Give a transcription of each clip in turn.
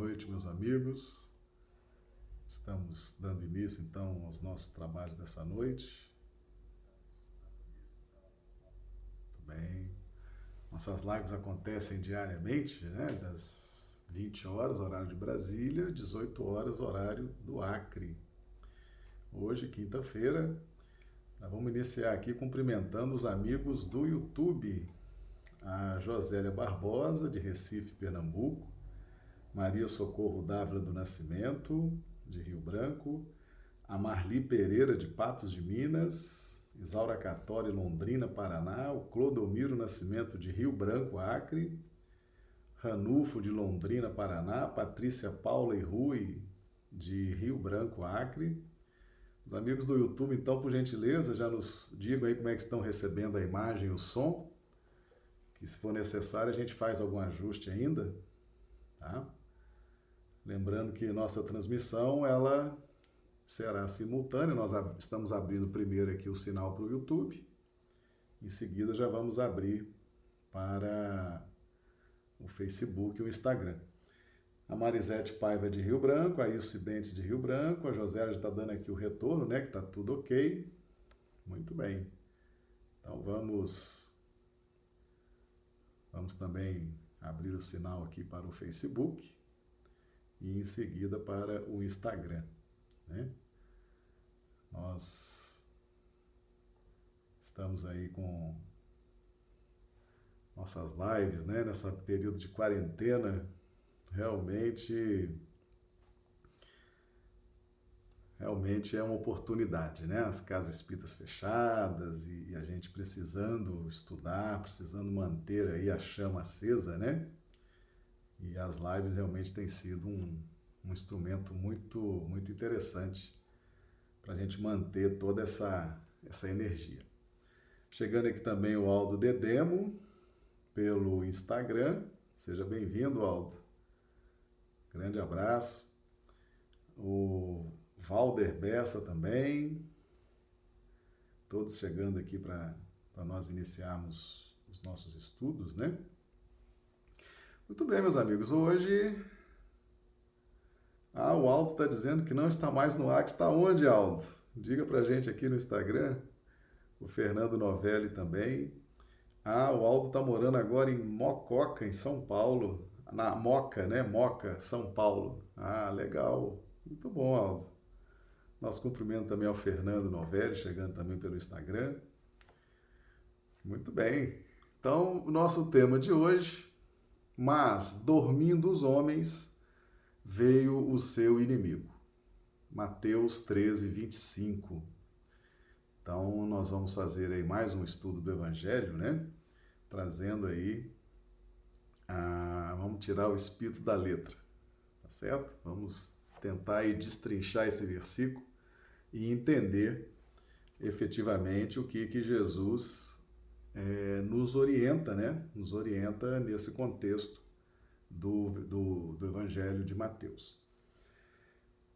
Noite, meus amigos. Estamos dando início então aos nossos trabalhos dessa noite. Muito bem. Nossas lives acontecem diariamente, né? Das 20 horas, horário de Brasília, 18 horas, horário do Acre. Hoje, quinta-feira, nós vamos iniciar aqui cumprimentando os amigos do YouTube. A Josélia Barbosa, de Recife, Pernambuco. Maria Socorro Dávila do Nascimento, de Rio Branco. A Marli Pereira, de Patos de Minas. Isaura Catori, Londrina, Paraná, o Clodomiro Nascimento de Rio Branco, Acre, Ranulfo de Londrina, Paraná, Patrícia Paula e Rui de Rio Branco, Acre. Os amigos do YouTube, então, por gentileza, já nos digam aí como é que estão recebendo a imagem e o som, que se for necessário a gente faz algum ajuste ainda, tá? Lembrando que nossa transmissão, ela será simultânea. Nós estamos abrindo primeiro aqui o sinal para o YouTube. Em seguida já vamos abrir para o Facebook e o Instagram. A Marisete Paiva de Rio Branco, a Ilse Bentes de Rio Branco, a Josélia já está dando aqui o retorno, né? Que está tudo ok. Muito bem. Então vamos. Vamos também abrir o sinal aqui para o Facebook e em seguida para o Instagram. Né? Nós estamos aí com nossas lives, né? Nessa período de quarentena, realmente realmente é uma oportunidade, né? As casas espíritas fechadas e, a gente precisando estudar, precisando manter aí a chama acesa, né? E as lives realmente têm sido um, um instrumento muito, muito interessante para a gente manter toda essa, essa energia. Chegando aqui também o Aldo Dedemo, pelo Instagram. Seja bem-vindo, Aldo. Grande abraço. O Valder Bessa também. Todos chegando aqui para nós iniciarmos os nossos estudos, né? Muito bem, meus amigos. Hoje ah, o Aldo está dizendo que não está mais no ar. Está onde, Aldo? Diga para gente aqui no Instagram. O Fernando Novelli também. Ah, o Aldo está morando agora em Mococa, em São Paulo. Na Moca, né? Moca, São Paulo. Ah, legal. Muito bom, Aldo. Nosso cumprimento também ao Fernando Novelli, chegando também pelo Instagram. Muito bem. Então, o nosso tema de hoje, mas dormindo os homens veio o seu inimigo. Mateus 13, 25. Então, nós vamos fazer aí mais um estudo do Evangelho, né? Trazendo aí, a... vamos tirar o espírito da letra, tá certo? Vamos tentar aí destrinchar esse versículo e entender efetivamente o que que Jesus é, nos orienta, né? Nos orienta nesse contexto do, do, do Evangelho de Mateus.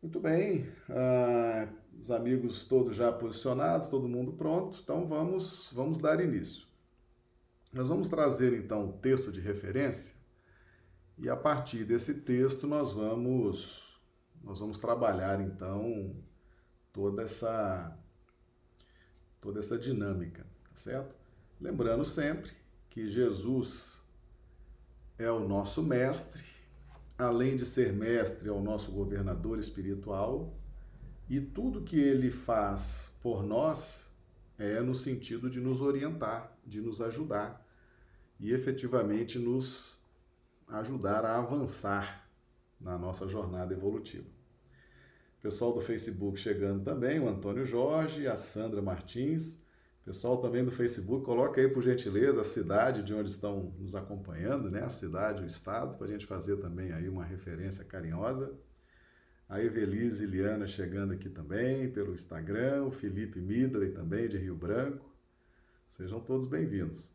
Muito bem, ah, os amigos todos já posicionados, todo mundo pronto, então vamos, vamos dar início. Nós vamos trazer então o texto de referência e a partir desse texto nós vamos nós vamos trabalhar então toda essa toda essa dinâmica, tá certo? Lembrando sempre que Jesus é o nosso mestre, além de ser mestre, é o nosso governador espiritual, e tudo que ele faz por nós é no sentido de nos orientar, de nos ajudar e efetivamente nos ajudar a avançar na nossa jornada evolutiva. Pessoal do Facebook chegando também, o Antônio Jorge, a Sandra Martins, Pessoal também do Facebook, coloca aí por gentileza a cidade de onde estão nos acompanhando, né? A cidade, o estado, para a gente fazer também aí uma referência carinhosa. A Evelise Liana chegando aqui também pelo Instagram, o Felipe Midley também de Rio Branco. Sejam todos bem-vindos.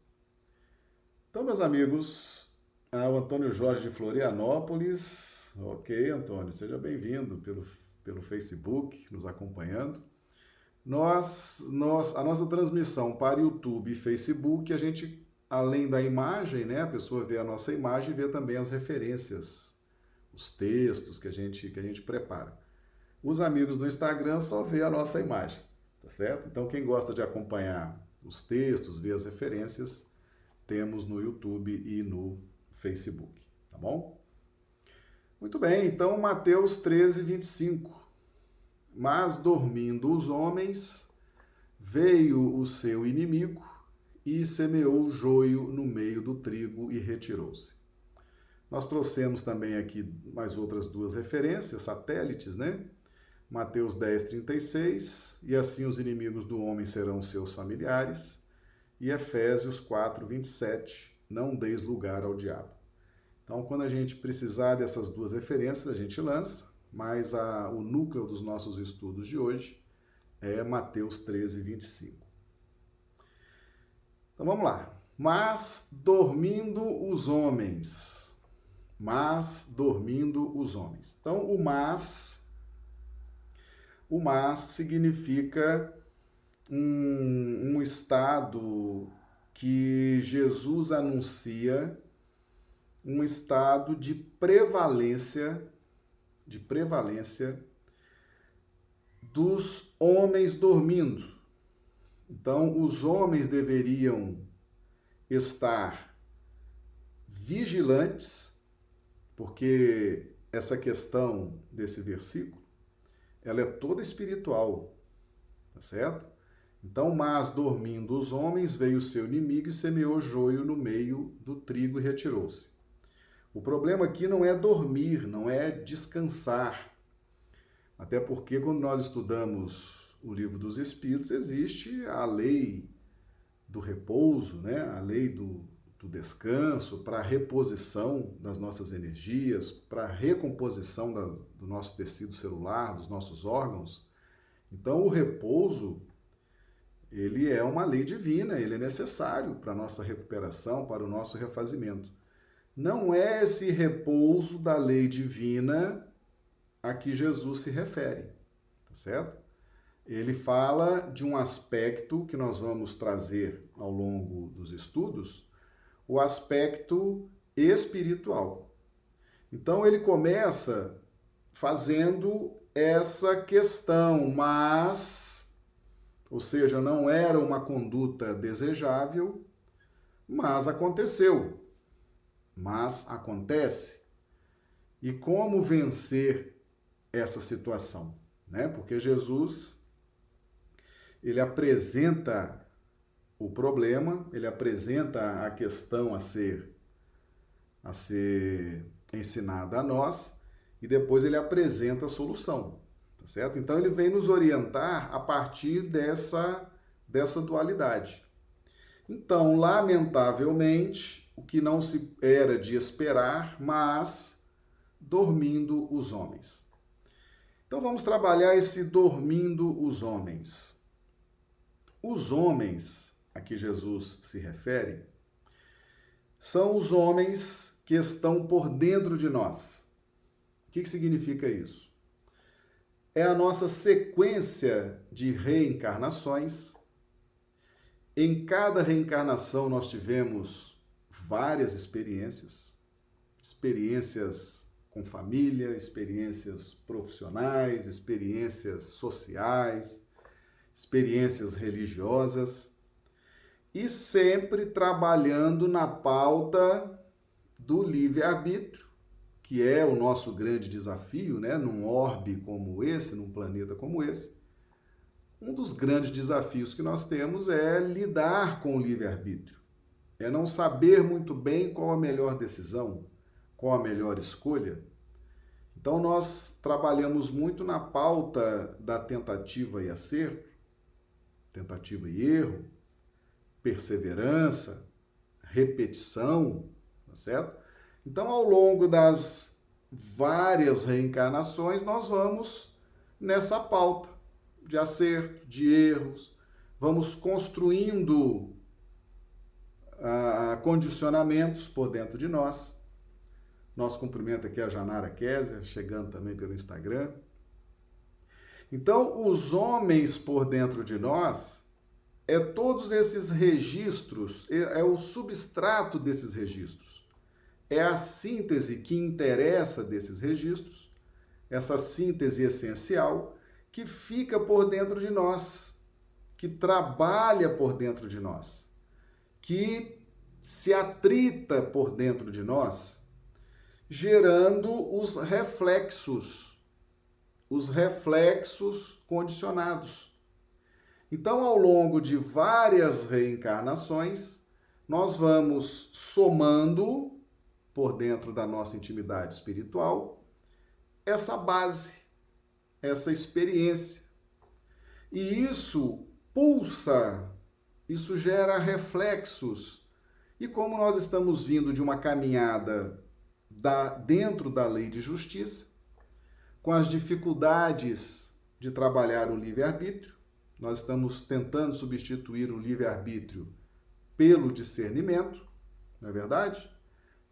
Então, meus amigos, o Antônio Jorge de Florianópolis. Ok, Antônio, seja bem-vindo pelo, pelo Facebook, nos acompanhando. Nós, nós, a nossa transmissão para YouTube e Facebook, a gente, além da imagem, né, a pessoa vê a nossa imagem, vê também as referências, os textos que a gente que a gente prepara. Os amigos do Instagram só vê a nossa imagem, tá certo? Então quem gosta de acompanhar os textos, ver as referências, temos no YouTube e no Facebook, tá bom? Muito bem, então Mateus 13, 25. Mas dormindo os homens, veio o seu inimigo e semeou o joio no meio do trigo e retirou-se. Nós trouxemos também aqui mais outras duas referências, satélites, né? Mateus 10, 36, e assim os inimigos do homem serão seus familiares, e Efésios 4, 27, não deis lugar ao diabo. Então, quando a gente precisar dessas duas referências, a gente lança, mas a, o núcleo dos nossos estudos de hoje é Mateus 13, 25. Então vamos lá. Mas dormindo os homens. Mas dormindo os homens. Então o mas. O mas significa um, um estado que Jesus anuncia, um estado de prevalência, de prevalência dos homens dormindo. Então, os homens deveriam estar vigilantes, porque essa questão desse versículo, ela é toda espiritual, tá certo? Então, mas dormindo os homens, veio o seu inimigo e semeou joio no meio do trigo e retirou-se. O problema aqui não é dormir, não é descansar. Até porque quando nós estudamos o livro dos Espíritos, existe a lei do repouso, né? a lei do, do descanso, para a reposição das nossas energias, para a recomposição da, do nosso tecido celular, dos nossos órgãos. Então, o repouso, ele é uma lei divina, ele é necessário para a nossa recuperação, para o nosso refazimento. Não é esse repouso da lei divina a que Jesus se refere, tá certo? ele fala de um aspecto que nós vamos trazer ao longo dos estudos, o aspecto espiritual. Então ele começa fazendo essa questão, mas, ou seja, não era uma conduta desejável, mas aconteceu. Mas acontece. E como vencer essa situação? Né? Porque Jesus ele apresenta o problema, ele apresenta a questão a ser a ser ensinada a nós e depois ele apresenta a solução, tá certo? Então ele vem nos orientar a partir dessa dessa dualidade. Então, lamentavelmente, o que não se era de esperar, mas dormindo os homens. Então vamos trabalhar esse dormindo os homens. Os homens a que Jesus se refere são os homens que estão por dentro de nós. O que, que significa isso? É a nossa sequência de reencarnações. Em cada reencarnação nós tivemos várias experiências, experiências com família, experiências profissionais, experiências sociais, experiências religiosas e sempre trabalhando na pauta do livre-arbítrio, que é o nosso grande desafio, né? Num orbe como esse, num planeta como esse. Um dos grandes desafios que nós temos é lidar com o livre-arbítrio. É não saber muito bem qual a melhor decisão, qual a melhor escolha. Então nós trabalhamos muito na pauta da tentativa e acerto, tentativa e erro, perseverança, repetição, tá certo? Então, ao longo das várias reencarnações, nós vamos nessa pauta de acerto, de erros, vamos construindo condicionamentos por dentro de nós. Nosso cumprimento aqui é a Janara Kézia, chegando também pelo Instagram. Então, os homens por dentro de nós é todos esses registros, é, é o substrato desses registros. é a síntese que interessa desses registros, essa síntese essencial que fica por dentro de nós, que trabalha por dentro de nós, que se atrita por dentro de nós, gerando os reflexos, os reflexos condicionados. Então, ao longo de várias reencarnações, nós vamos somando por dentro da nossa intimidade espiritual essa base, essa experiência. E isso pulsa, isso gera reflexos. E como nós estamos vindo de uma caminhada da, dentro da lei de justiça, com as dificuldades de trabalhar o livre-arbítrio, nós estamos tentando substituir o livre-arbítrio pelo discernimento, não é verdade?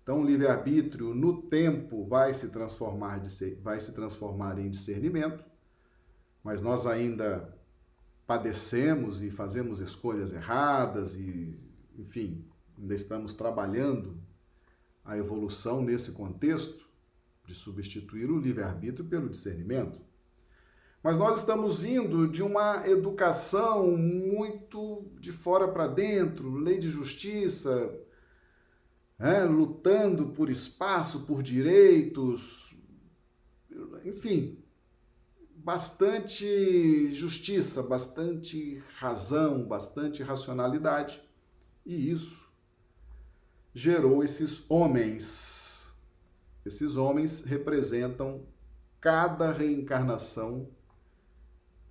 Então, o livre-arbítrio, no tempo, vai se transformar, vai se transformar em discernimento, mas nós ainda padecemos e fazemos escolhas erradas e, enfim, ainda estamos trabalhando a evolução nesse contexto de substituir o livre-arbítrio pelo discernimento. Mas nós estamos vindo de uma educação muito de fora para dentro, lei de justiça, é, lutando por espaço, por direitos, enfim, bastante justiça, bastante razão, bastante racionalidade. E isso gerou esses homens. Esses homens representam cada reencarnação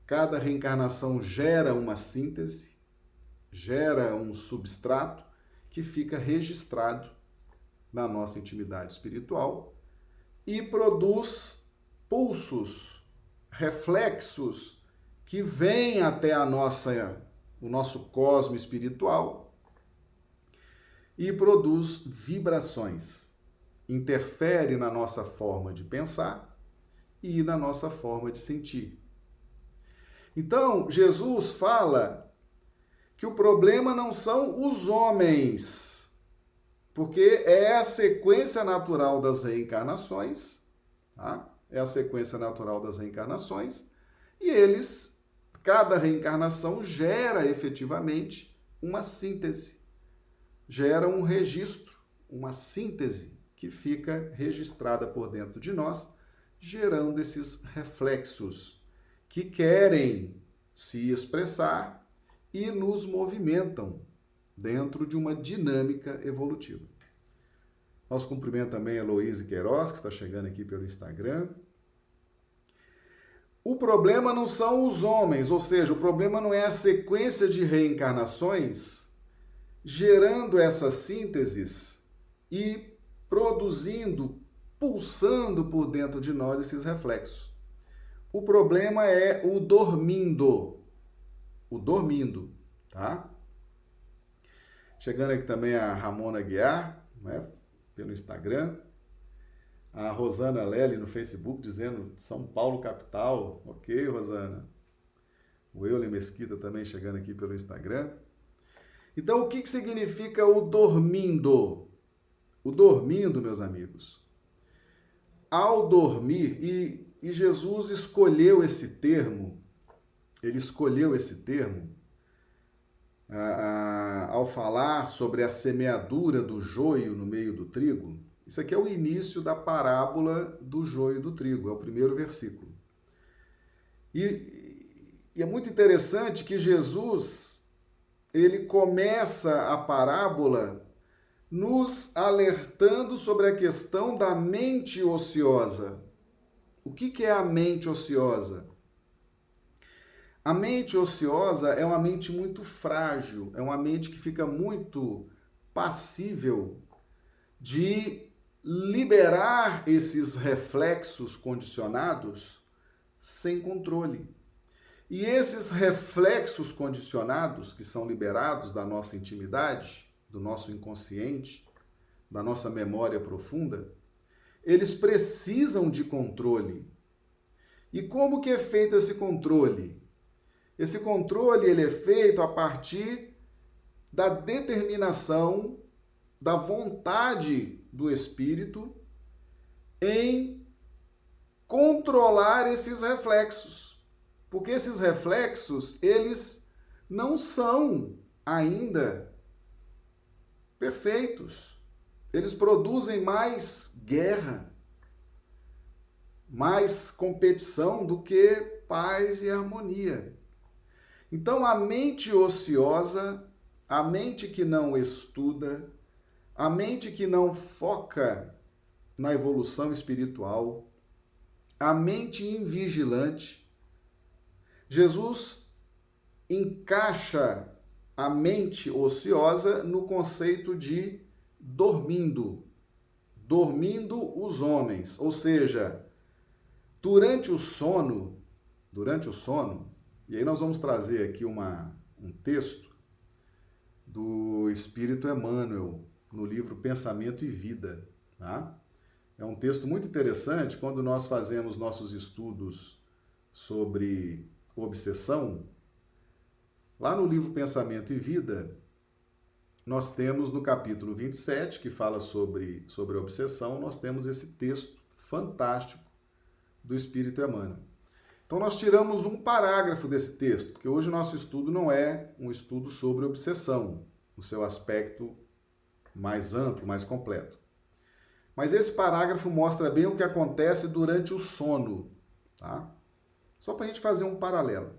Cada reencarnação gera uma síntese, gera um substrato que fica registrado na nossa intimidade espiritual e produz pulsos, reflexos que vêm até a nossa o nosso cosmo espiritual e produz vibrações. Interfere na nossa forma de pensar e na nossa forma de sentir. Então, Jesus fala que o problema não são os homens, porque é a sequência natural das reencarnações, tá? É a sequência natural das reencarnações, e eles, cada reencarnação gera efetivamente uma síntese, gera um registro, uma síntese que fica registrada por dentro de nós, gerando esses reflexos que querem se expressar e nos movimentam dentro de uma dinâmica evolutiva. Nosso cumprimento também a Heloísa Queiroz, que está chegando aqui pelo Instagram. O problema não são os homens, ou seja, o problema não é a sequência de reencarnações gerando essas sínteses e produzindo, pulsando por dentro de nós esses reflexos. O problema é o dormindo. O dormindo, tá? Chegando aqui também a Ramona Guiar, né, pelo Instagram. A Rosana Lely no Facebook dizendo São Paulo capital. Ok, Rosana. O Euler Mesquita também chegando aqui pelo Instagram. Então, o que, que significa o dormindo? O dormindo, meus amigos. Ao dormir, e e Jesus escolheu esse termo, ele escolheu esse termo ah, ao falar sobre a semeadura do joio no meio do trigo. Isso aqui é o início da parábola do joio do trigo, é o primeiro versículo. E, e é muito interessante que Jesus ele começa a parábola nos alertando sobre a questão da mente ociosa. O que, que é a mente ociosa? A mente ociosa é uma mente muito frágil, é uma mente que fica muito passível de liberar esses reflexos condicionados sem controle. E esses reflexos condicionados que são liberados da nossa intimidade, do nosso inconsciente, da nossa memória profunda, eles precisam de controle. E como que é feito esse controle? Esse controle ele é feito a partir da determinação, da vontade do espírito em controlar esses reflexos. Porque esses reflexos, eles não são ainda perfeitos. Eles produzem mais guerra, mais competição do que paz e harmonia. Então, a mente ociosa, a mente que não estuda, a mente que não foca na evolução espiritual, a mente invigilante, Jesus encaixa a mente ociosa no conceito de dormindo. Dormindo os homens, ou seja, durante o sono, durante o sono, e aí nós vamos trazer aqui uma, um texto do Espírito Emmanuel, no livro Pensamento e Vida. Tá? É um texto muito interessante quando nós fazemos nossos estudos sobre obsessão. Lá no livro Pensamento e Vida, nós temos no capítulo 27, que fala sobre, sobre obsessão, nós temos esse texto fantástico do Espírito Emmanuel. Então, nós tiramos um parágrafo desse texto, porque hoje o nosso estudo não é um estudo sobre obsessão, no seu aspecto mais amplo, mais completo. Mas esse parágrafo mostra bem o que acontece durante o sono, tá? Só para a gente fazer um paralelo.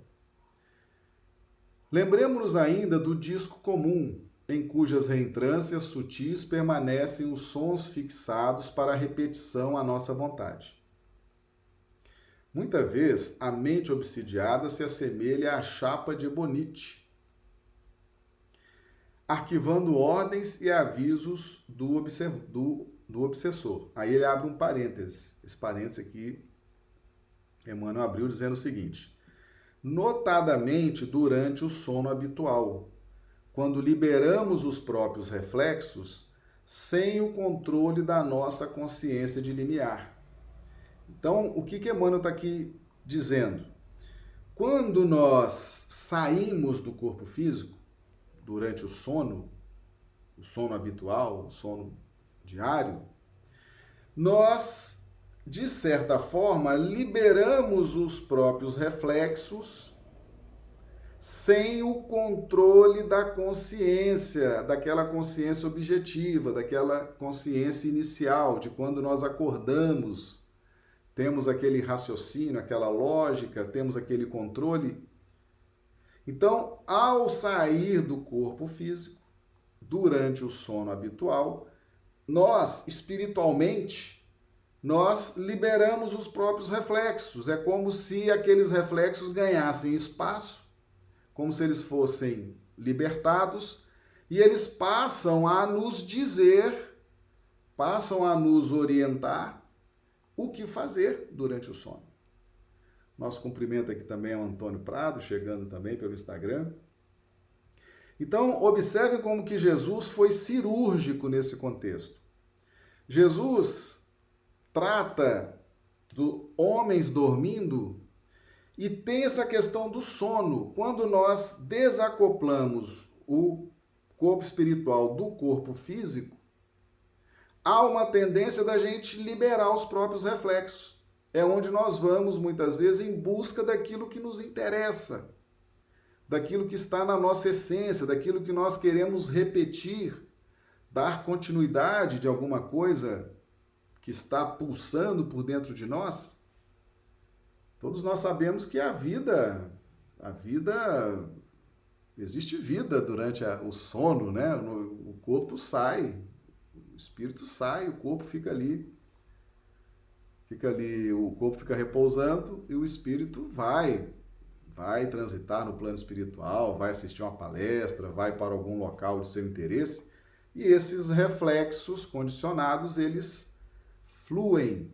Lembremos-nos ainda do disco comum, em cujas reentrâncias sutis permanecem os sons fixados para repetição à nossa vontade. Muita vez, a mente obsidiada se assemelha à chapa de ebonite, arquivando ordens e avisos do, do, do obsessor. Aí ele abre um parênteses. Esse parênteses aqui, Emmanuel abriu dizendo o seguinte: notadamente durante o sono habitual, quando liberamos os próprios reflexos sem o controle da nossa consciência de limiar. Então, o que, que Emmanuel está aqui dizendo? Quando nós saímos do corpo físico, durante o sono, o sono habitual, o sono diário, nós, de certa forma, liberamos os próprios reflexos sem o controle da consciência, daquela consciência objetiva, daquela consciência inicial, de quando nós acordamos temos aquele raciocínio, aquela lógica, temos aquele controle. Então, ao sair do corpo físico, durante o sono habitual, nós, espiritualmente, nós liberamos os próprios reflexos. É como se aqueles reflexos ganhassem espaço, como se eles fossem libertados, e eles passam a nos dizer, passam a nos orientar o que fazer durante o sono. Nosso cumprimento aqui também é o Antônio Prado, chegando também pelo Instagram. Então, observe como que Jesus foi cirúrgico nesse contexto. Jesus trata do homens dormindo e tem essa questão do sono. Quando nós desacoplamos o corpo espiritual do corpo físico, há uma tendência da gente liberar os próprios reflexos. É onde nós vamos, muitas vezes, em busca daquilo que nos interessa, daquilo que está na nossa essência, daquilo que nós queremos repetir, dar continuidade de alguma coisa que está pulsando por dentro de nós. Todos nós sabemos que a vida, a vida existe vida durante a, o sono, né? O corpo sai, espírito sai, o corpo fica ali. Fica ali, o corpo fica repousando e o espírito vai, vai transitar no plano espiritual, vai assistir uma palestra, vai para algum local de seu interesse, e esses reflexos condicionados, eles fluem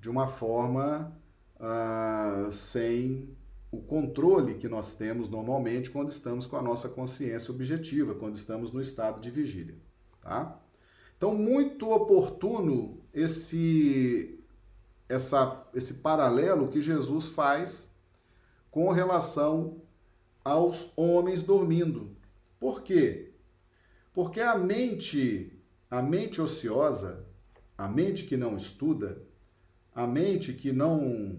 de uma forma uh, sem o controle que nós temos normalmente quando estamos com a nossa consciência objetiva, quando estamos no estado de vigília, tá? Então, muito oportuno esse, essa, esse paralelo que Jesus faz com relação aos homens dormindo. Por quê? Porque a mente a mente ociosa, a mente que não estuda, a mente que não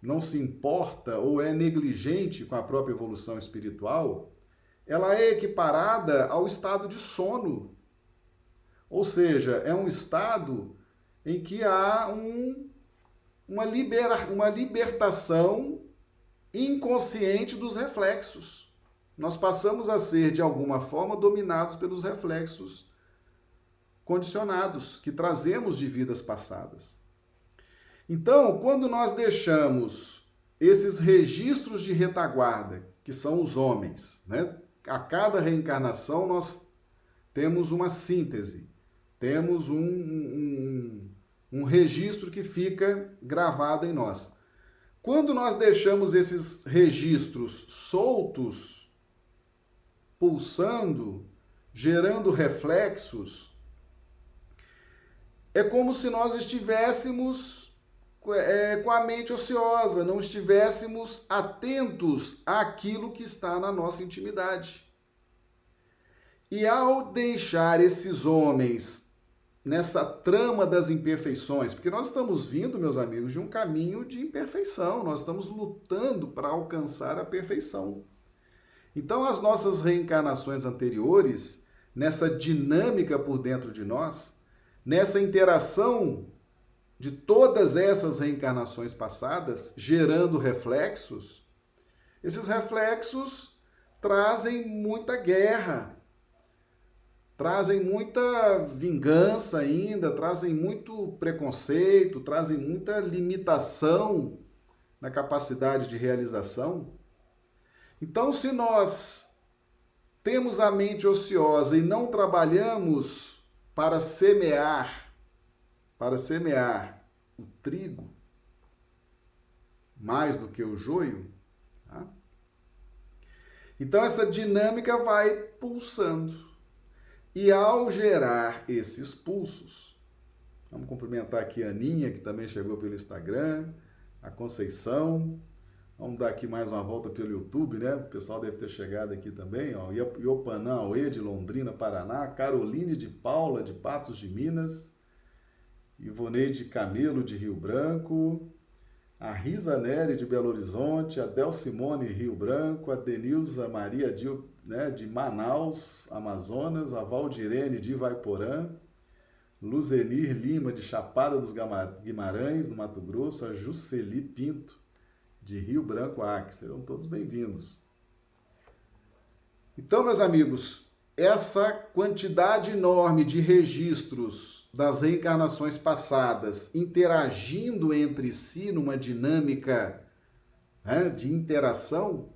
não se importa ou é negligente com a própria evolução espiritual, ela é equiparada ao estado de sono. Ou seja, é um estado em que há um, uma, libera, uma libertação inconsciente dos reflexos. Nós passamos a ser, de alguma forma, dominados pelos reflexos condicionados que trazemos de vidas passadas. Então, quando nós deixamos esses registros de retaguarda, que são os homens, né? a cada reencarnação nós temos uma síntese, temos um, um, um registro que fica gravado em nós. Quando nós deixamos esses registros soltos, pulsando, gerando reflexos, é como se nós estivéssemos é, com a mente ociosa, não estivéssemos atentos àquilo que está na nossa intimidade. E ao deixar esses homens nessa trama das imperfeições, porque nós estamos vindo, meus amigos, de um caminho de imperfeição, nós estamos lutando para alcançar a perfeição. Então, as nossas reencarnações anteriores, nessa dinâmica por dentro de nós, nessa interação de todas essas reencarnações passadas, gerando reflexos, esses reflexos trazem muita guerra, trazem muita vingança ainda, trazem muito preconceito, trazem muita limitação na capacidade de realização. Então, se nós temos a mente ociosa e não trabalhamos para semear para semear o trigo mais do que o joio, tá? então essa dinâmica vai pulsando. E ao gerar esses pulsos, vamos cumprimentar aqui a Aninha, que também chegou pelo Instagram, a Conceição, Vamos dar aqui mais uma volta pelo YouTube, né? O pessoal deve ter chegado aqui também, ó. Iopanã, Aue, de Londrina, Paraná. Caroline de Paula, de Patos de Minas. Ivoneide Camelo, de Rio Branco, a Risa Nery, de Belo Horizonte, a Del Simone, Rio Branco, a Denilza Maria de, né, de Manaus, Amazonas, a Valdirene, de Ivaiporã, Luzenir Lima, de Chapada dos Guimarães, no Mato Grosso, a Juceli Pinto, de Rio Branco, Acre. Serão todos bem-vindos. Então, meus amigos, essa quantidade enorme de registros das reencarnações passadas interagindo entre si numa dinâmica né, de interação,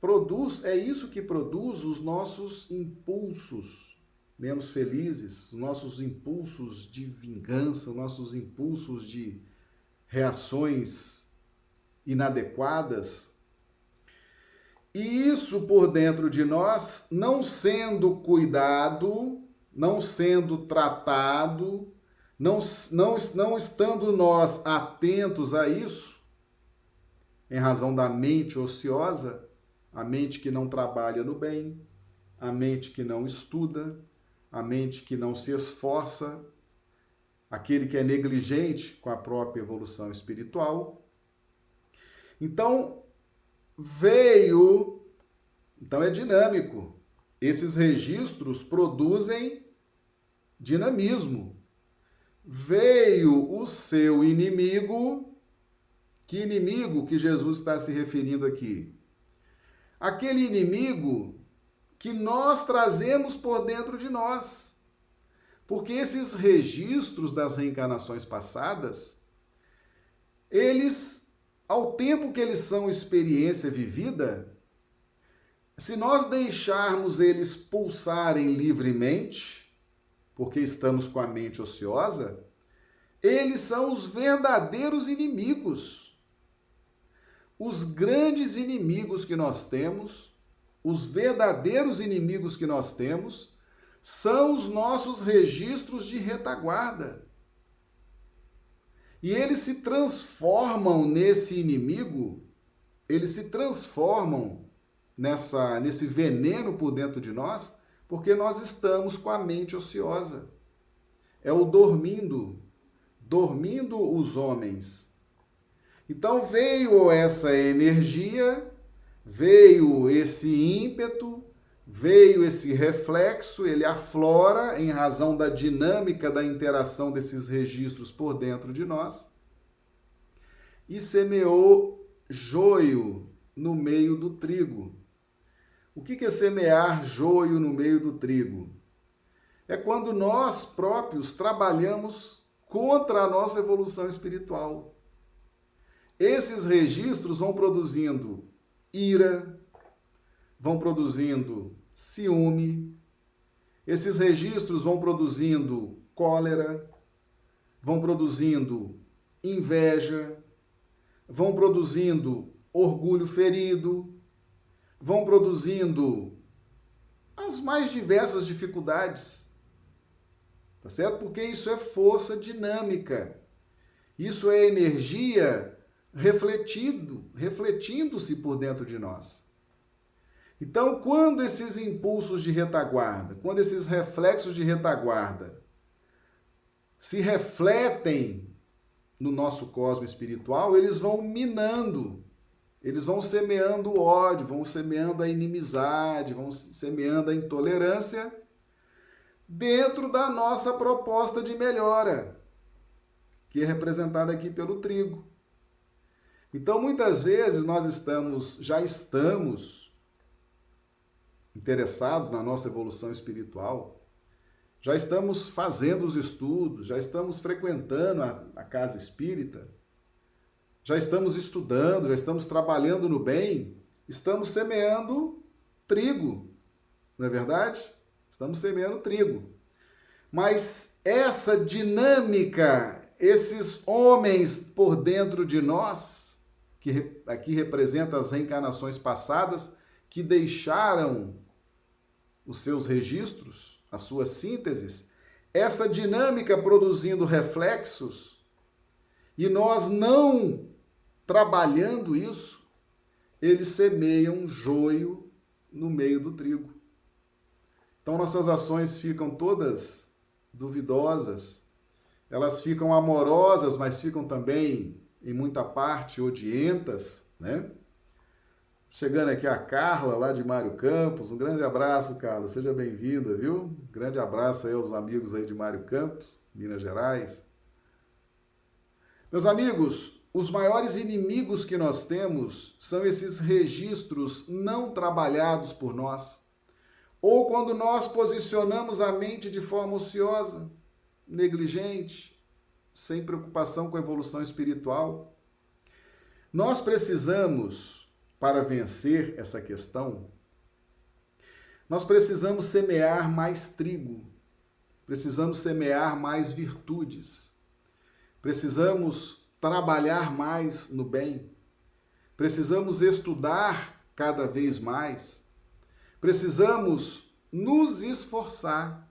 produz, é isso que produz os nossos impulsos menos felizes, nossos impulsos de vingança, nossos impulsos de reações inadequadas. E isso por dentro de nós, não sendo cuidado, não sendo tratado, não, não, não estando nós atentos a isso, em razão da mente ociosa, a mente que não trabalha no bem, a mente que não estuda, a mente que não se esforça, aquele que é negligente com a própria evolução espiritual. Então, veio, então é dinâmico. Esses registros produzem dinamismo. Veio o seu inimigo. Que inimigo que Jesus está se referindo aqui? Aquele inimigo que nós trazemos por dentro de nós. Porque esses registros das reencarnações passadas, eles, ao tempo que eles são experiência vivida, se nós deixarmos eles pulsarem livremente, porque estamos com a mente ociosa, eles são os verdadeiros inimigos. Os grandes inimigos que nós temos, os verdadeiros inimigos que nós temos, são os nossos registros de retaguarda. E eles se transformam nesse inimigo, eles se transformam nessa nesse veneno por dentro de nós, Porque nós estamos com a mente ociosa. É o dormindo, dormindo os homens. Então veio essa energia, veio esse ímpeto, veio esse reflexo, ele aflora em razão da dinâmica da interação desses registros por dentro de nós e semeou joio no meio do trigo. O que é semear joio no meio do trigo? É quando nós próprios trabalhamos contra a nossa evolução espiritual. Esses registros vão produzindo ira, vão produzindo ciúme, esses registros vão produzindo cólera, vão produzindo inveja, vão produzindo orgulho ferido, vão produzindo as mais diversas dificuldades. Tá certo? Porque isso é força dinâmica. Isso é energia refletido, refletindo-se por dentro de nós. Então, quando esses impulsos de retaguarda, quando esses reflexos de retaguarda se refletem no nosso cosmo espiritual, eles vão minando, eles vão semeando o ódio, vão semeando a inimizade, vão semeando a intolerância dentro da nossa proposta de melhora, que é representada aqui pelo trigo. Então, muitas vezes nós estamos, já estamos interessados na nossa evolução espiritual, já estamos fazendo os estudos, já estamos frequentando a, a casa espírita, já estamos estudando, já estamos trabalhando no bem, estamos semeando trigo, não é verdade? Estamos semeando trigo. Mas essa dinâmica, esses homens por dentro de nós, que aqui representa as reencarnações passadas, que deixaram os seus registros, as suas sínteses, essa dinâmica produzindo reflexos, e nós não trabalhando isso, eles semeiam joio no meio do trigo. Então nossas ações ficam todas duvidosas, elas ficam amorosas, mas ficam também, em muita parte, odientas, né? Chegando aqui a Carla, lá de Mário Campos. Um grande abraço, Carla. Seja bem-vinda, viu? grande abraço aí aos amigos aí de Mário Campos, Minas Gerais. Meus amigos, os maiores inimigos que nós temos são esses registros não trabalhados por nós. Ou quando nós posicionamos a mente de forma ociosa, negligente, sem preocupação com a evolução espiritual. Nós precisamos para vencer essa questão, nós precisamos semear mais trigo, precisamos semear mais virtudes, precisamos trabalhar mais no bem, precisamos estudar cada vez mais, precisamos nos esforçar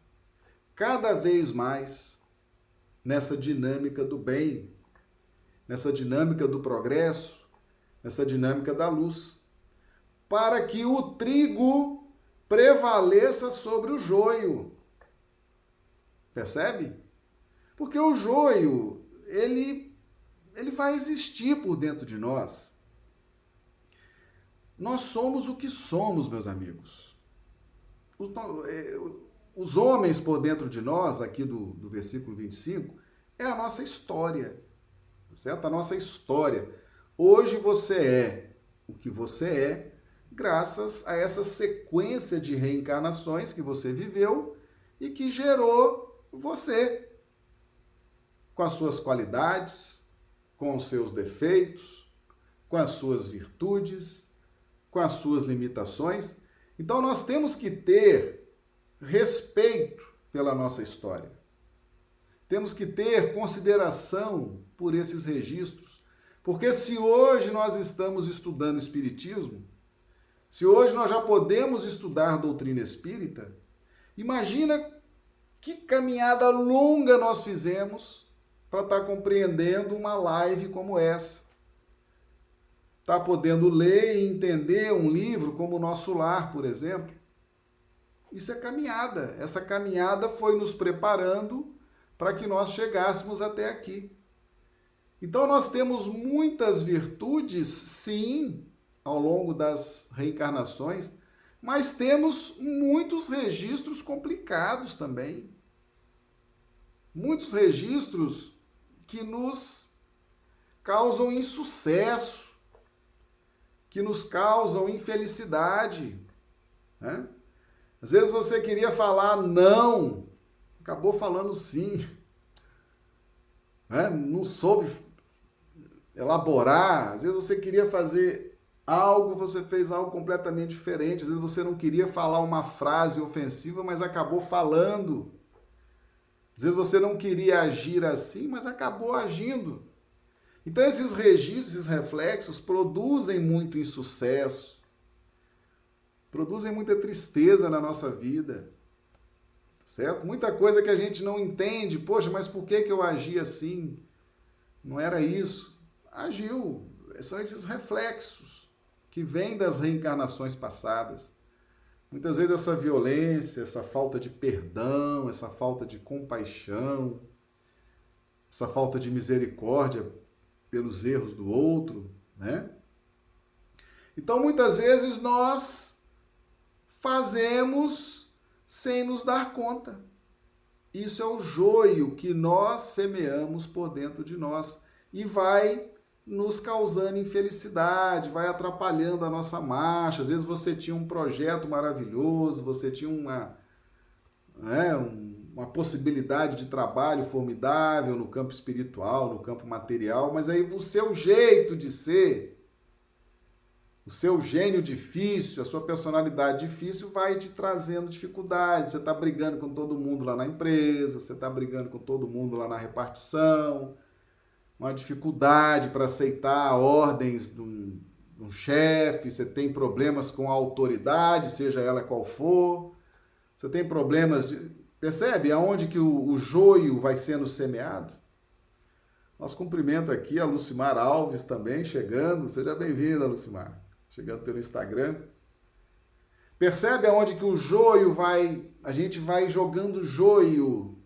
cada vez mais nessa dinâmica do bem, nessa dinâmica do progresso, essa dinâmica da luz, para que o trigo prevaleça sobre o joio. Percebe? Porque o joio, ele, ele vai existir por dentro de nós. Nós somos o que somos, meus amigos. Os, homens por dentro de nós, aqui do, do versículo 25, é a nossa história. Certo? A nossa história. Hoje você é o que você é graças a essa sequência de reencarnações que você viveu e que gerou você com as suas qualidades, com os seus defeitos, com as suas virtudes, com as suas limitações. Então nós temos que ter respeito pela nossa história. Temos que ter consideração por esses registros porque se hoje nós estamos estudando Espiritismo, se hoje nós já podemos estudar doutrina espírita, imagina que caminhada longa nós fizemos para estar tá compreendendo uma live como essa. Tá podendo ler e entender um livro como o Nosso Lar, por exemplo. Isso é caminhada. Essa caminhada foi nos preparando para que nós chegássemos até aqui. Então nós temos muitas virtudes, sim, ao longo das reencarnações, mas temos muitos registros complicados também. Muitos registros que nos causam insucesso, que nos causam infelicidade. Né? Às vezes você queria falar não, acabou falando sim. Né? Não soube elaborar. Às vezes você queria fazer algo, você fez algo completamente diferente. Às vezes você não queria falar uma frase ofensiva, mas acabou falando. Às vezes você não queria agir assim, mas acabou agindo. Então esses registros, esses reflexos produzem muito insucesso, produzem muita tristeza na nossa vida. Certo? Muita coisa que a gente não entende. Poxa, mas por que, que eu agi assim? Não era isso. Agiu. São esses reflexos que vêm das reencarnações passadas. Muitas vezes essa violência, essa falta de perdão, essa falta de compaixão, essa falta de misericórdia pelos erros do outro, né? Então muitas vezes nós fazemos sem nos dar conta. Isso é o joio que nós semeamos por dentro de nós e vai nos causando infelicidade, vai atrapalhando a nossa marcha. Às vezes você tinha um projeto maravilhoso, você tinha uma, né, uma possibilidade de trabalho formidável no campo espiritual, no campo material, mas aí o seu jeito de ser, o seu gênio difícil, a sua personalidade difícil vai te trazendo dificuldade. Você está brigando com todo mundo lá na empresa, você está brigando com todo mundo lá na repartição uma dificuldade para aceitar ordens de um, um chefe, você tem problemas com a autoridade, seja ela qual for, você tem problemas de. Percebe aonde que o, o joio vai sendo semeado? Nosso cumprimento aqui a Lucimar Alves também chegando. Seja bem-vinda, Lucimar. Chegando pelo Instagram. Percebe aonde que o joio vai, a gente vai jogando joio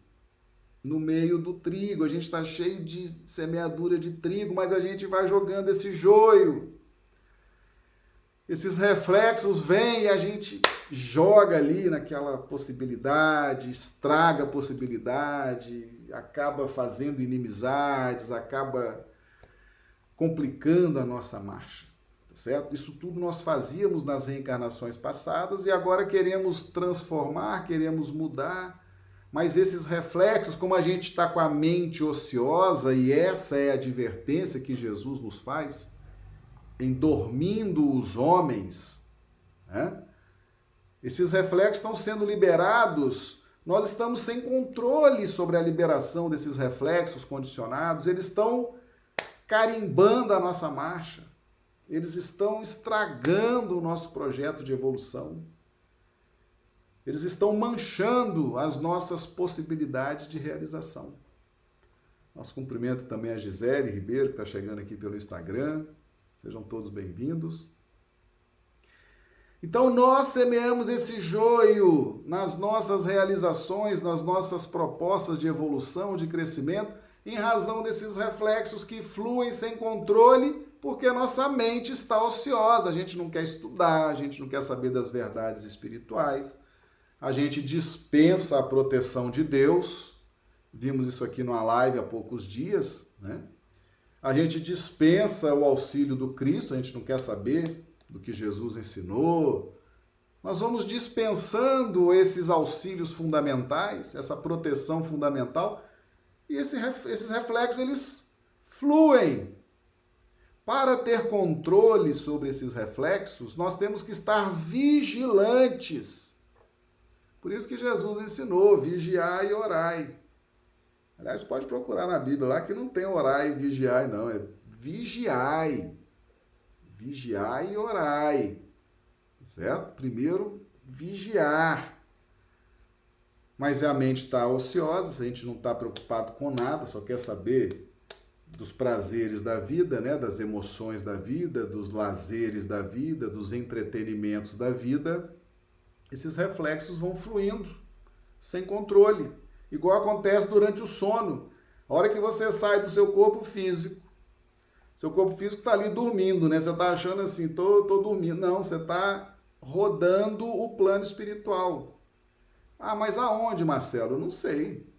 no meio do trigo. A gente está cheio de semeadura de trigo, mas a gente vai jogando esse joio. Esses reflexos vêm e a gente joga ali naquela possibilidade, estraga a possibilidade, acaba fazendo inimizades, acaba complicando a nossa marcha. Certo? Isso tudo nós fazíamos nas reencarnações passadas e agora queremos transformar, queremos mudar mas esses reflexos, como a gente está com a mente ociosa, e essa é a advertência que Jesus nos faz, em dormindo os homens, né? esses reflexos estão sendo liberados, nós estamos sem controle sobre a liberação desses reflexos condicionados, eles estão carimbando a nossa marcha, eles estão estragando o nosso projeto de evolução. Eles estão manchando as nossas possibilidades de realização. Nosso cumprimento também a Gisele Ribeiro, que está chegando aqui pelo Instagram. Sejam todos bem-vindos. Então, nós semeamos esse joio nas nossas realizações, nas nossas propostas de evolução, de crescimento, em razão desses reflexos que fluem sem controle, porque a nossa mente está ociosa, a gente não quer estudar, a gente não quer saber das verdades espirituais a gente dispensa a proteção de Deus. Vimos isso aqui numa live há poucos dias, né? A gente dispensa o auxílio do Cristo, a gente não quer saber do que Jesus ensinou. Nós vamos dispensando esses auxílios fundamentais, essa proteção fundamental, e esse, esses reflexos eles fluem. Para ter controle sobre esses reflexos, nós temos que estar vigilantes por isso que Jesus ensinou, vigiar e orai. Aliás, pode procurar na Bíblia lá que não tem orai e vigiai, não. É vigiai. Vigiai e orai. Certo? Primeiro, vigiar. Mas a mente está ociosa, se a gente não está preocupado com nada, só quer saber dos prazeres da vida, né? das emoções da vida, dos lazeres da vida, dos entretenimentos da vida, esses reflexos vão fluindo sem controle, igual acontece durante o sono. A hora que você sai do seu corpo físico, seu corpo físico está ali dormindo, né? Você está achando assim, tô, tô dormindo. Não, você está rodando o plano espiritual. Ah, mas aonde, Marcelo? Eu não sei.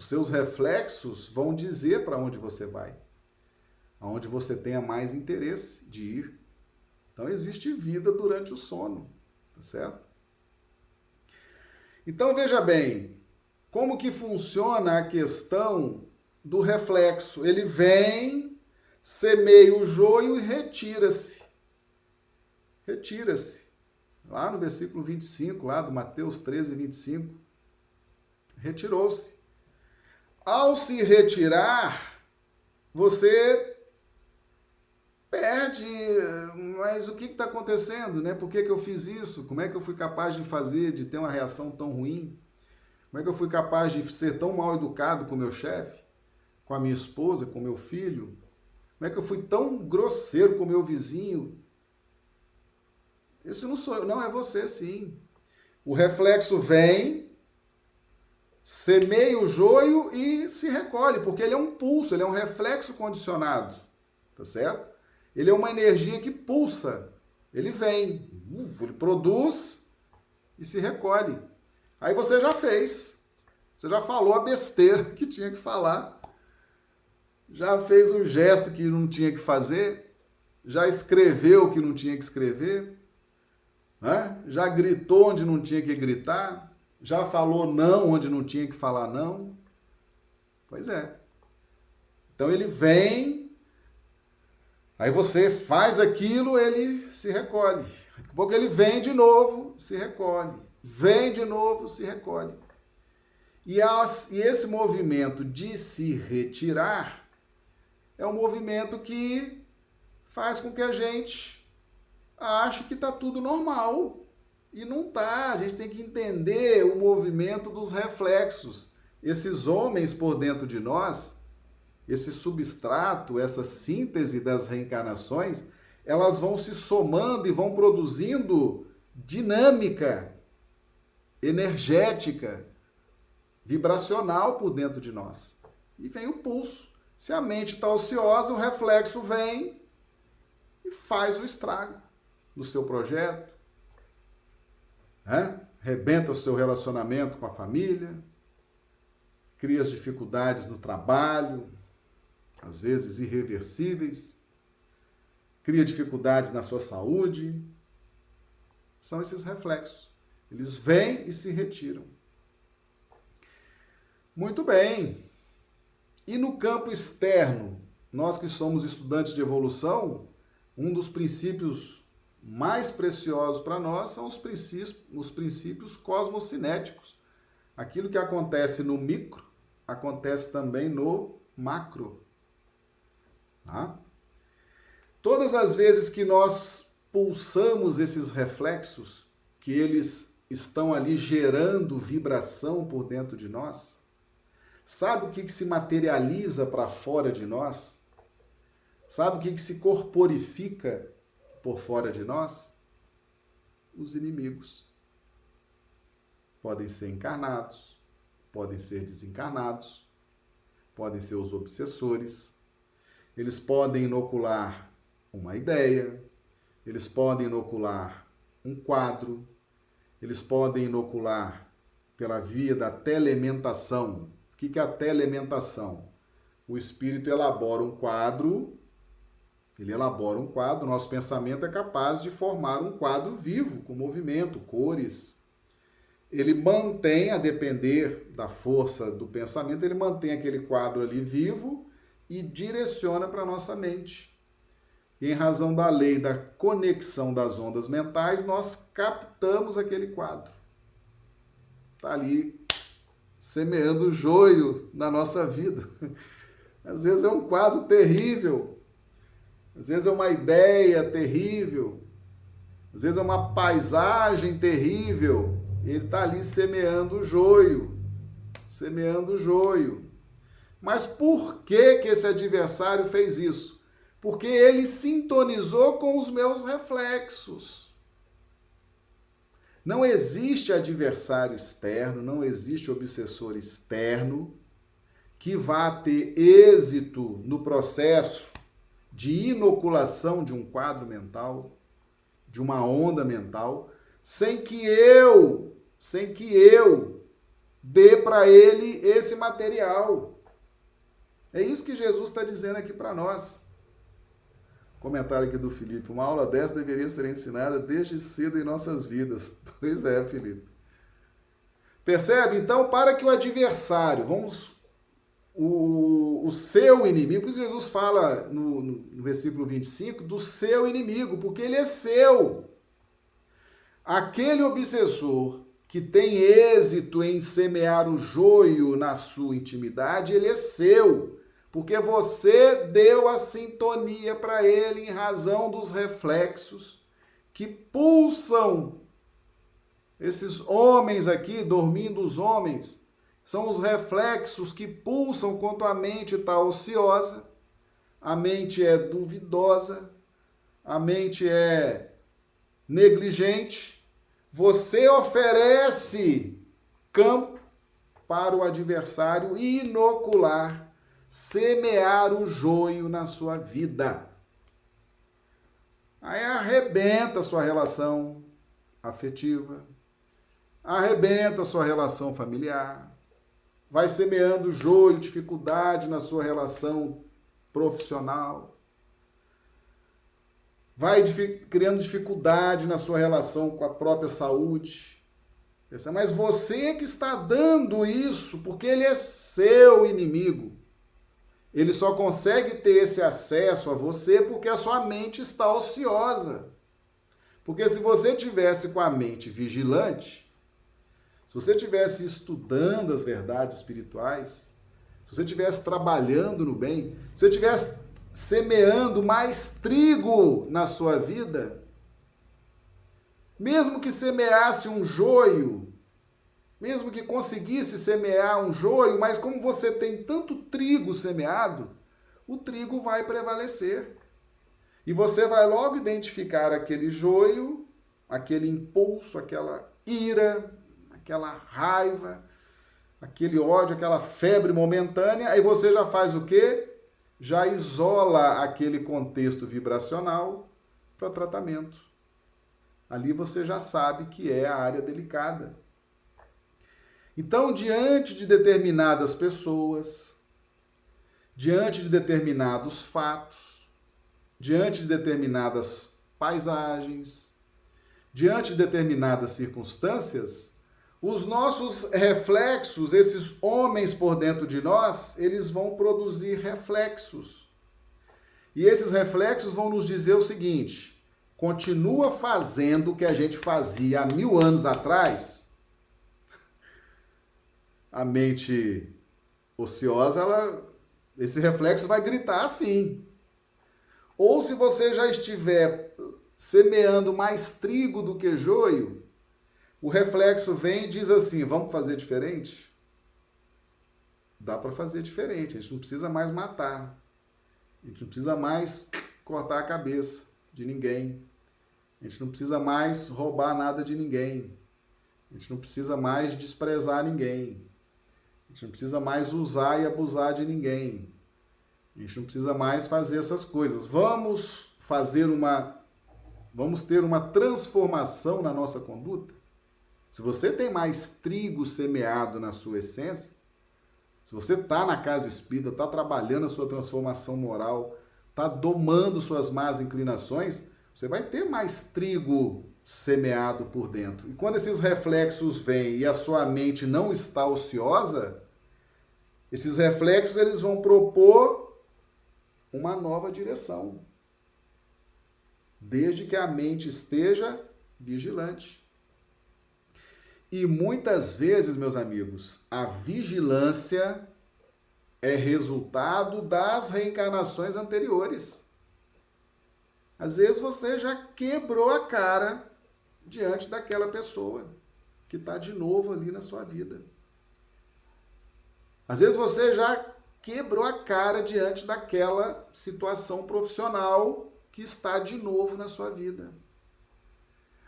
Os seus reflexos vão dizer para onde você vai, aonde você tenha mais interesse de ir. Então existe vida durante o sono, tá certo? Então veja bem, como que funciona a questão do reflexo? Ele vem, semeia o joio e retira-se. Retira-se. Lá no versículo 25, lá do Mateus 13, 25. Retirou-se. Ao se retirar, você perde, mas o que está acontecendo, né? Por que, que eu fiz isso? Como é que eu fui capaz de fazer, de ter uma reação tão ruim? Como é que eu fui capaz de ser tão mal educado com meu chefe, com a minha esposa, com meu filho? Como é que eu fui tão grosseiro com meu vizinho? Isso não sou eu, não é você, sim. O reflexo vem, semeia o joio e se recolhe, porque ele é um pulso, ele é um reflexo condicionado, tá certo? Ele é uma energia que pulsa. Ele vem, ele produz e se recolhe. Aí você já fez. Você já falou a besteira que tinha que falar. Já fez o gesto que não tinha que fazer. Já escreveu o que não tinha que escrever. Né? Já gritou onde não tinha que gritar. Já falou não onde não tinha que falar não. Pois é. Então ele vem Aí você faz aquilo, ele se recolhe. Daqui a pouco ele vem de novo, se recolhe. Vem de novo, se recolhe. E, as, e esse movimento de se retirar é um movimento que faz com que a gente ache que está tudo normal. E não está. A gente tem que entender o movimento dos reflexos. Esses homens por dentro de nós esse substrato, essa síntese das reencarnações, elas vão se somando e vão produzindo dinâmica, energética, vibracional por dentro de nós. E vem o pulso. Se a mente está ociosa, o reflexo vem e faz o estrago no seu projeto, né? rebenta o seu relacionamento com a família, cria as dificuldades no trabalho, às vezes irreversíveis, cria dificuldades na sua saúde. São esses reflexos. Eles vêm e se retiram. Muito bem. E no campo externo, nós que somos estudantes de evolução, um dos princípios mais preciosos para nós são os princípios, os princípios cosmocinéticos. Aquilo que acontece no micro acontece também no macro. Tá? Todas as vezes que nós pulsamos esses reflexos, que eles estão ali gerando vibração por dentro de nós, sabe o que, que se materializa para fora de nós? Sabe o que, que se corporifica por fora de nós? Os inimigos. Podem ser encarnados, podem ser desencarnados, podem ser os obsessores, eles podem inocular uma ideia, eles podem inocular um quadro, eles podem inocular pela via da telementação. O que é a telementação? O espírito elabora um quadro, ele elabora um quadro, nosso pensamento é capaz de formar um quadro vivo, com movimento, cores. Ele mantém, a depender da força do pensamento, ele mantém aquele quadro ali vivo e direciona para a nossa mente. E em razão da lei da conexão das ondas mentais, nós captamos aquele quadro. Está ali semeando joio na nossa vida. Às vezes é um quadro terrível, às vezes é uma ideia terrível, às vezes é uma paisagem terrível. Ele está ali semeando o joio, semeando o joio. Mas por que, que esse adversário fez isso? Porque ele sintonizou com os meus reflexos. Não existe adversário externo, não existe obsessor externo que vá ter êxito no processo de inoculação de um quadro mental, de uma onda mental, sem que eu, sem que eu dê para ele esse material. É isso que Jesus está dizendo aqui para nós. Comentário aqui do Felipe. Uma aula dessa deveria ser ensinada desde cedo em nossas vidas. Pois é, Felipe. Percebe? Então, para que o adversário, vamos. O, o seu inimigo, por isso Jesus fala no, no, no versículo 25 do seu inimigo, porque ele é seu. Aquele obsessor que tem êxito em semear o joio na sua intimidade, ele é seu porque você deu a sintonia para ele em razão dos reflexos que pulsam. Esses homens aqui, dormindo os homens, são os reflexos que pulsam quando a mente está ociosa, a mente é duvidosa, a mente é negligente. Você oferece campo para o adversário inocular semear o joio na sua vida. Aí arrebenta sua relação afetiva, arrebenta sua relação familiar, vai semeando joio, dificuldade na sua relação profissional, vai criando dificuldade na sua relação com a própria saúde. Mas você que está dando isso, porque ele é seu inimigo. Ele só consegue ter esse acesso a você porque a sua mente está ociosa. Porque se você tivesse com a mente vigilante, se você tivesse estudando as verdades espirituais, se você tivesse trabalhando no bem, se você tivesse semeando mais trigo na sua vida, mesmo que semeasse um joio mesmo que conseguisse semear um joio, mas como você tem tanto trigo semeado, o trigo vai prevalecer. E você vai logo identificar aquele joio, aquele impulso, aquela ira, aquela raiva, aquele ódio, aquela febre momentânea, aí você já faz o quê? Já isola aquele contexto vibracional para tratamento. Ali você já sabe que é a área delicada. Então, diante de determinadas pessoas, diante de determinados fatos, diante de determinadas paisagens, diante de determinadas circunstâncias, os nossos reflexos, esses homens por dentro de nós, eles vão produzir reflexos. E esses reflexos vão nos dizer o seguinte: continua fazendo o que a gente fazia há mil anos atrás a mente ociosa, ela, esse reflexo vai gritar assim. Ou se você já estiver semeando mais trigo do que joio, o reflexo vem e diz assim: vamos fazer diferente? Dá para fazer diferente, a gente não precisa mais matar, a gente não precisa mais cortar a cabeça de ninguém, a gente não precisa mais roubar nada de ninguém, a gente não precisa mais desprezar ninguém, a gente não precisa mais usar e abusar de ninguém. A gente não precisa mais fazer essas coisas. Vamos fazer uma. Vamos ter uma transformação na nossa conduta? Se você tem mais trigo semeado na sua essência, se você está na casa espírita, está trabalhando a sua transformação moral, está domando suas más inclinações, você vai ter mais trigo semeado por dentro. E quando esses reflexos vêm e a sua mente não está ociosa, esses reflexos eles vão propor uma nova direção. Desde que a mente esteja vigilante. E muitas vezes, meus amigos, a vigilância é resultado das reencarnações anteriores. Às vezes você já quebrou a cara diante daquela pessoa que está de novo ali na sua vida. Às vezes você já quebrou a cara diante daquela situação profissional que está de novo na sua vida.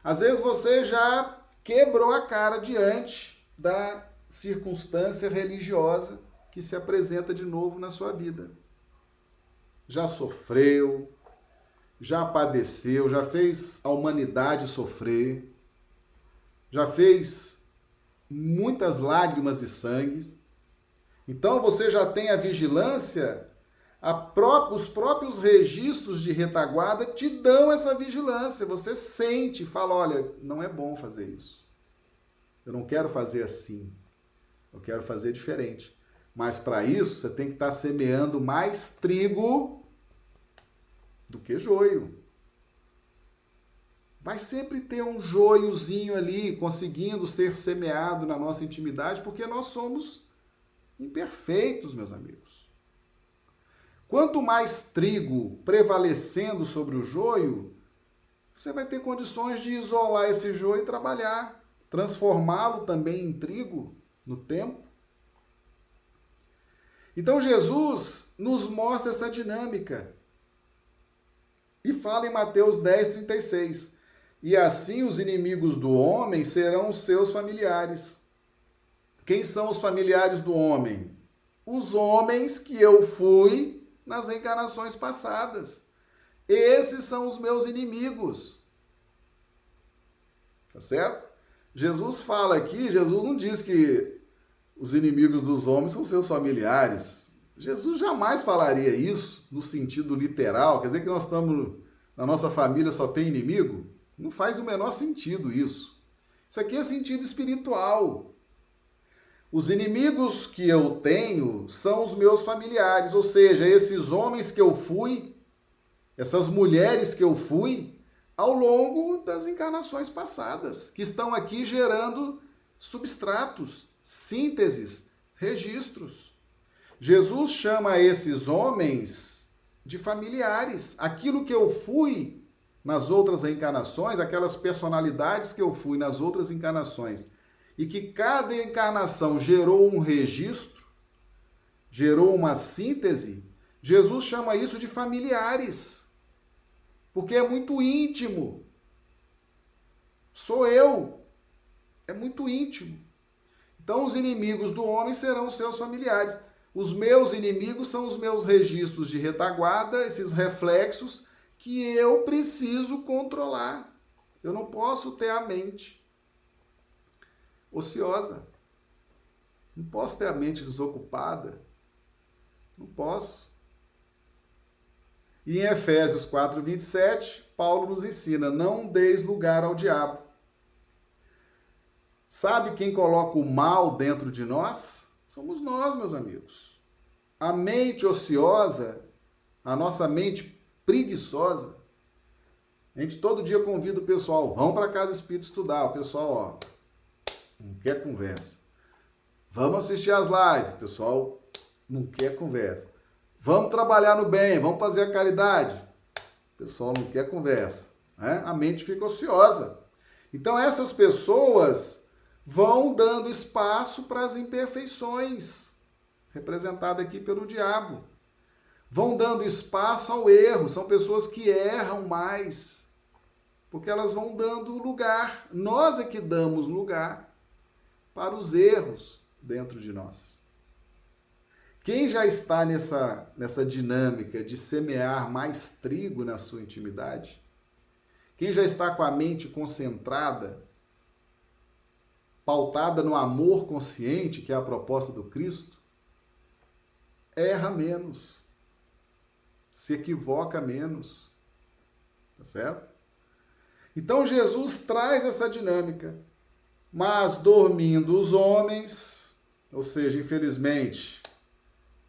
Às vezes você já quebrou a cara diante da circunstância religiosa que se apresenta de novo na sua vida. Já sofreu, já padeceu, já fez a humanidade sofrer, já fez muitas lágrimas e sangues. Então você já tem a vigilância, pró os próprios registros de retaguarda te dão essa vigilância. Você sente, fala: olha, não é bom fazer isso. Eu não quero fazer assim. Eu quero fazer diferente. Mas para isso você tem que estar tá semeando mais trigo do que joio. Vai sempre ter um joiozinho ali conseguindo ser semeado na nossa intimidade, porque nós somos imperfeitos, meus amigos. Quanto mais trigo prevalecendo sobre o joio, você vai ter condições de isolar esse joio e trabalhar, transformá-lo também em trigo no tempo. Então Jesus nos mostra essa dinâmica. E fala em Mateus 10, 36. E assim os inimigos do homem serão os seus familiares. Quem são os familiares do homem? Os homens que eu fui nas encarnações passadas. Esses são os meus inimigos. Tá certo? Jesus fala aqui, Jesus não diz que os inimigos dos homens são seus familiares. Jesus jamais falaria isso no sentido literal, quer dizer que nós estamos na nossa família só tem inimigo? Não faz o menor sentido isso. Isso aqui é sentido espiritual. Os inimigos que eu tenho são os meus familiares, ou seja, esses homens que eu fui, essas mulheres que eu fui, ao longo das encarnações passadas, que estão aqui gerando substratos, sínteses, registros. Jesus chama esses homens de familiares. Aquilo que eu fui nas outras reencarnações, aquelas personalidades que eu fui nas outras encarnações, e que cada encarnação gerou um registro, gerou uma síntese, Jesus chama isso de familiares. Porque é muito íntimo. Sou eu. É muito íntimo. Então, os inimigos do homem serão seus familiares. Os meus inimigos são os meus registros de retaguarda, esses reflexos que eu preciso controlar. Eu não posso ter a mente ociosa. Não posso ter a mente desocupada. Não posso. E em Efésios 4, 27, Paulo nos ensina: não deis lugar ao diabo. Sabe quem coloca o mal dentro de nós? Somos nós, meus amigos. A mente ociosa, a nossa mente preguiçosa. A gente todo dia convida o pessoal, vão para casa espírita estudar. O pessoal, ó, não quer conversa. Vamos assistir as lives. Pessoal não quer conversa. Vamos trabalhar no bem, vamos fazer a caridade. Pessoal não quer conversa. Né? A mente fica ociosa. Então essas pessoas vão dando espaço para as imperfeições, representada aqui pelo diabo. Vão dando espaço ao erro, são pessoas que erram mais, porque elas vão dando lugar. Nós é que damos lugar para os erros dentro de nós. Quem já está nessa, nessa dinâmica de semear mais trigo na sua intimidade? Quem já está com a mente concentrada pautada no amor consciente, que é a proposta do Cristo, erra menos, se equivoca menos. Tá certo? Então Jesus traz essa dinâmica. Mas dormindo os homens, ou seja, infelizmente,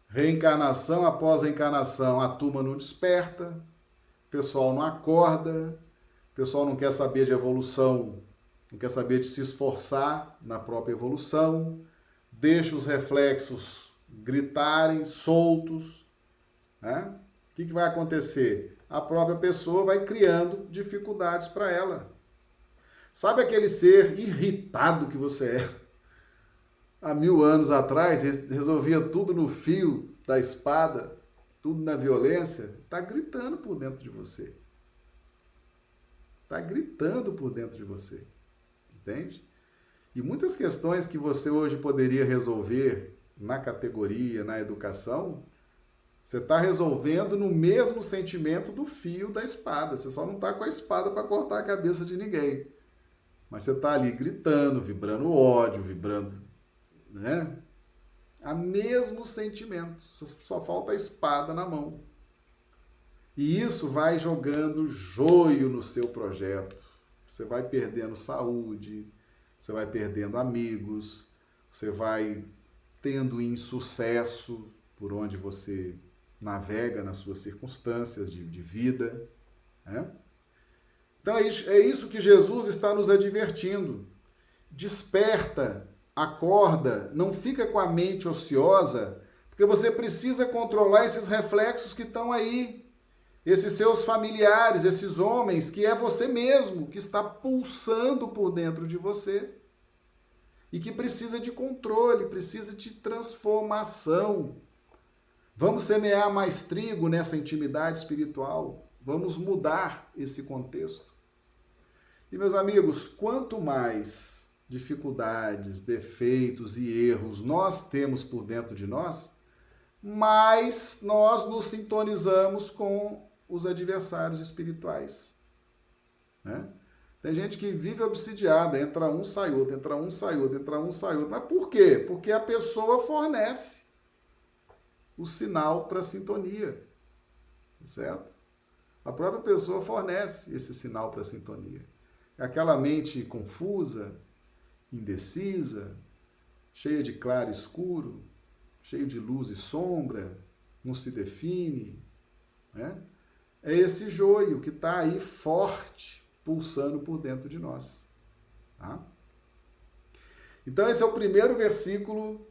reencarnação após reencarnação, a turma não desperta, o pessoal não acorda, o pessoal não quer saber de evolução não quer saber de se esforçar na própria evolução, deixa os reflexos gritarem soltos. Né? O que, que vai acontecer? A própria pessoa vai criando dificuldades para ela. Sabe aquele ser irritado que você era? Há mil anos atrás, resolvia tudo no fio da espada, tudo na violência, está gritando por dentro de você. Está gritando por dentro de você. entende? E muitas questões que você hoje poderia resolver na categoria, na educação, você está resolvendo no mesmo sentimento do fio da espada. Você só não está com a espada para cortar a cabeça de ninguém. Mas você está ali gritando, vibrando ódio, vibrando, né? A mesmo sentimento. Só falta a espada na mão. E isso vai jogando joio no seu projeto. Você vai perdendo saúde, você vai perdendo amigos, você vai tendo insucesso por onde você navega nas suas circunstâncias de, de vida. Né? Então é isso, é isso que Jesus está nos advertindo. Desperta, acorda, não fica com a mente ociosa, porque você precisa controlar esses reflexos que estão aí. Esses seus familiares, esses homens, que é você mesmo, que está pulsando por dentro de você e que precisa de controle, precisa de transformação. Vamos semear mais trigo nessa intimidade espiritual. Vamos mudar esse contexto. E, meus amigos, quanto mais dificuldades, defeitos e erros nós temos por dentro de nós, mais nós nos sintonizamos com os adversários espirituais. Né? Tem gente que vive obsidiada, entra um, sai outro, entra um, sai outro, entra um, sai outro. Mas por quê? Porque a pessoa fornece o sinal para sintonia. Certo? A própria pessoa fornece esse sinal para sintonia. Aquela mente confusa, indecisa, cheia de claro e escuro, cheio de luz e sombra, não se define. Né? É esse joio que está aí forte pulsando por dentro de nós. Tá? Então, esse é o primeiro versículo,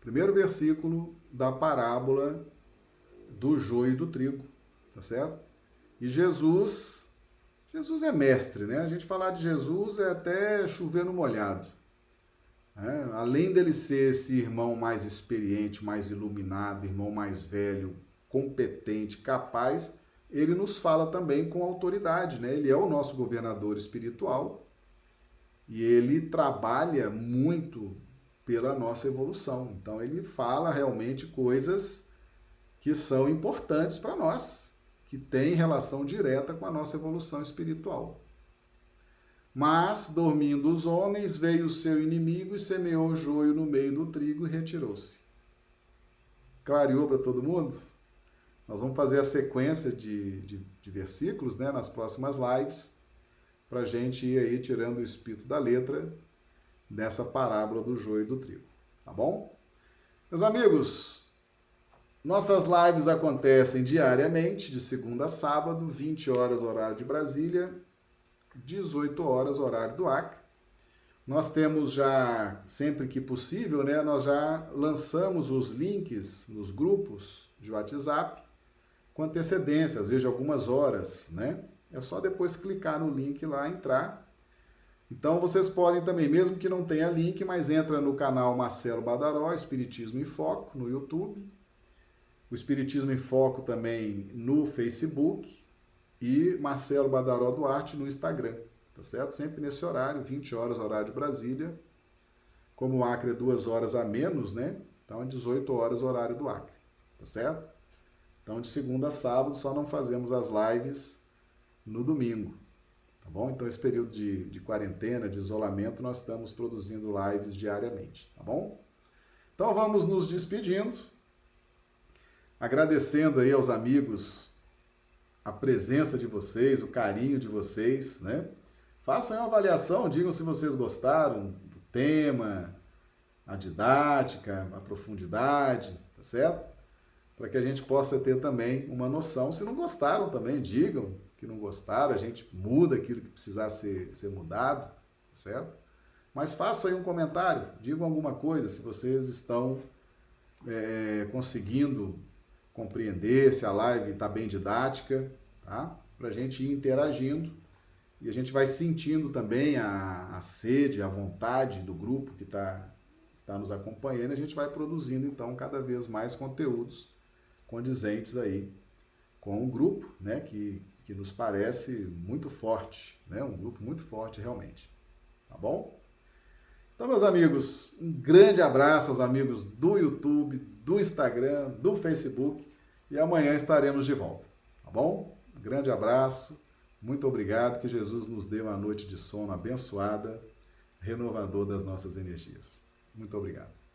primeiro versículo da parábola do joio e do trigo, tá certo? E Jesus, Jesus é mestre, né? A gente falar de Jesus é até chover no molhado. É, além dele ser esse irmão mais experiente, mais iluminado, irmão mais velho, competente, capaz, ele nos fala também com autoridade, né? Ele é o nosso governador espiritual e ele trabalha muito pela nossa evolução. Então ele fala realmente coisas que são importantes para nós, que têm relação direta com a nossa evolução espiritual. Mas, dormindo os homens, veio o seu inimigo e semeou o joio no meio do trigo e retirou-se. Clareou para todo mundo? Nós vamos fazer a sequência de, de, de versículos né, nas próximas lives, para a gente ir aí tirando o espírito da letra nessa parábola do joio e do trigo. Tá bom? Meus amigos, nossas lives acontecem diariamente, de segunda a sábado, 20 horas horário de Brasília, 18 horas horário do Acre. Nós temos já, sempre que possível, né, nós já lançamos os links nos grupos de WhatsApp com antecedência, às vezes algumas horas, né? É só depois clicar no link lá, entrar. Então vocês podem também, mesmo que não tenha link, mas entra no canal Marcelo Badaró, Espiritismo em Foco, no YouTube. O Espiritismo em Foco também no Facebook e Marcelo Badaró Duarte no Instagram, tá certo? Sempre nesse horário, 20 horas, horário de Brasília. Como o Acre é duas horas a menos, né? Então, 18 horas, horário do Acre, tá certo? Então, de segunda a sábado, só não fazemos as lives no domingo, tá bom? Então, esse período de, de quarentena, de isolamento, nós estamos produzindo lives diariamente, tá bom? Então, vamos nos despedindo, agradecendo aí aos amigos a presença de vocês, o carinho de vocês, né? Façam uma avaliação, digam se vocês gostaram do tema, a didática, a profundidade, tá certo? para que a gente possa ter também uma noção. Se não gostaram também, digam que não gostaram, a gente muda aquilo que precisar ser, ser mudado, certo? Mas façam aí um comentário, digam alguma coisa, se vocês estão é, conseguindo compreender, se a live está bem didática, tá? Para a gente ir interagindo e a gente vai sentindo também a, a sede, a vontade do grupo que está tá nos acompanhando, a gente vai produzindo então cada vez mais conteúdos condizentes aí com um grupo, né, que, que nos parece muito forte, né, um grupo muito forte realmente. Tá bom? Então, meus amigos, um grande abraço aos amigos do YouTube, do Instagram, do Facebook e amanhã estaremos de volta, tá bom? Um grande abraço, muito obrigado, que Jesus nos dê uma noite de sono abençoada, renovador das nossas energias. Muito obrigado.